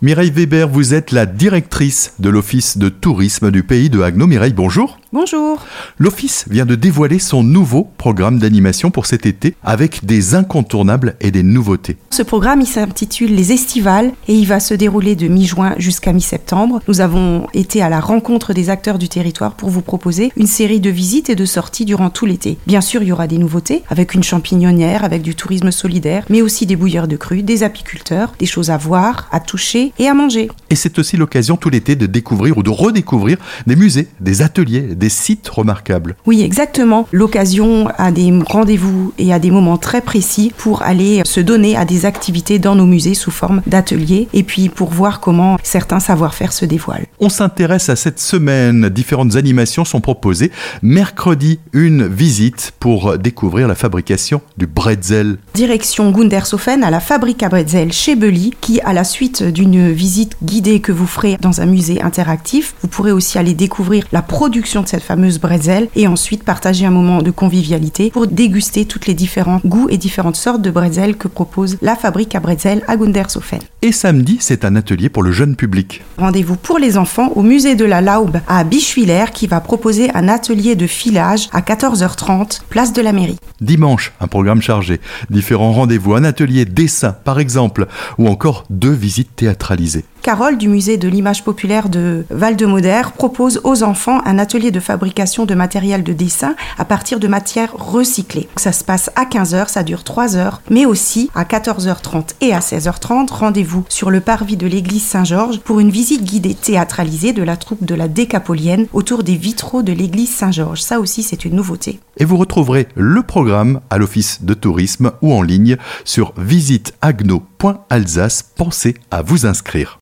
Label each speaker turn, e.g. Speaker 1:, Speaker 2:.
Speaker 1: Mireille Weber, vous êtes la directrice de l'Office de tourisme du pays de Haguenau. Mireille, bonjour.
Speaker 2: Bonjour.
Speaker 1: L'Office vient de dévoiler son nouveau programme d'animation pour cet été avec des incontournables et des nouveautés.
Speaker 2: Ce programme, il s'intitule Les Estivales et il va se dérouler de mi-juin jusqu'à mi-septembre. Nous avons été à la rencontre des acteurs du territoire pour vous proposer une série de visites et de sorties durant tout l'été. Bien sûr, il y aura des nouveautés avec une champignonnière, avec du tourisme solidaire, mais aussi des bouilleurs de crues, des apiculteurs, des choses à voir, à toucher et à manger.
Speaker 1: Et c'est aussi l'occasion tout l'été de découvrir ou de redécouvrir des musées, des ateliers, des sites remarquables.
Speaker 2: Oui, exactement. L'occasion à des rendez-vous et à des moments très précis pour aller se donner à des activités dans nos musées sous forme d'ateliers et puis pour voir comment certains savoir-faire se dévoilent.
Speaker 1: On s'intéresse à cette semaine. Différentes animations sont proposées. Mercredi, une visite pour découvrir la fabrication du bretzel.
Speaker 2: Direction Gundershofen à la fabrique à bretzel chez Belly qui, à la suite d'une visite guidée que vous ferez dans un musée interactif, vous pourrez aussi aller découvrir la production de cette fameuse bretzel et ensuite partager un moment de convivialité pour déguster toutes les différents goûts et différentes sortes de bretzel que propose la fabrique à bretzel à Gundershofen.
Speaker 1: Et samedi, c'est un atelier pour le jeune public.
Speaker 2: Rendez-vous pour les enfants au musée de la Laube à Bischwiller qui va proposer un atelier de filage à 14h30, place de la mairie.
Speaker 1: Dimanche, un programme chargé, différents rendez-vous, un atelier dessin par exemple, ou encore deux visites théâtralisées.
Speaker 2: Carole du musée de l'image populaire de Val-de-Moder propose aux enfants un atelier de fabrication de matériel de dessin à partir de matières recyclées. Ça se passe à 15h, ça dure 3 heures, mais aussi à 14h30 et à 16h30, rendez-vous sur le parvis de l'église Saint-Georges pour une visite guidée théâtralisée de la troupe de la Décapolienne autour des vitraux de l'église Saint-Georges. Ça aussi, c'est une nouveauté.
Speaker 1: Et vous retrouverez le programme à l'office de tourisme ou en ligne sur visiteagno.alsace. Pensez à vous inscrire.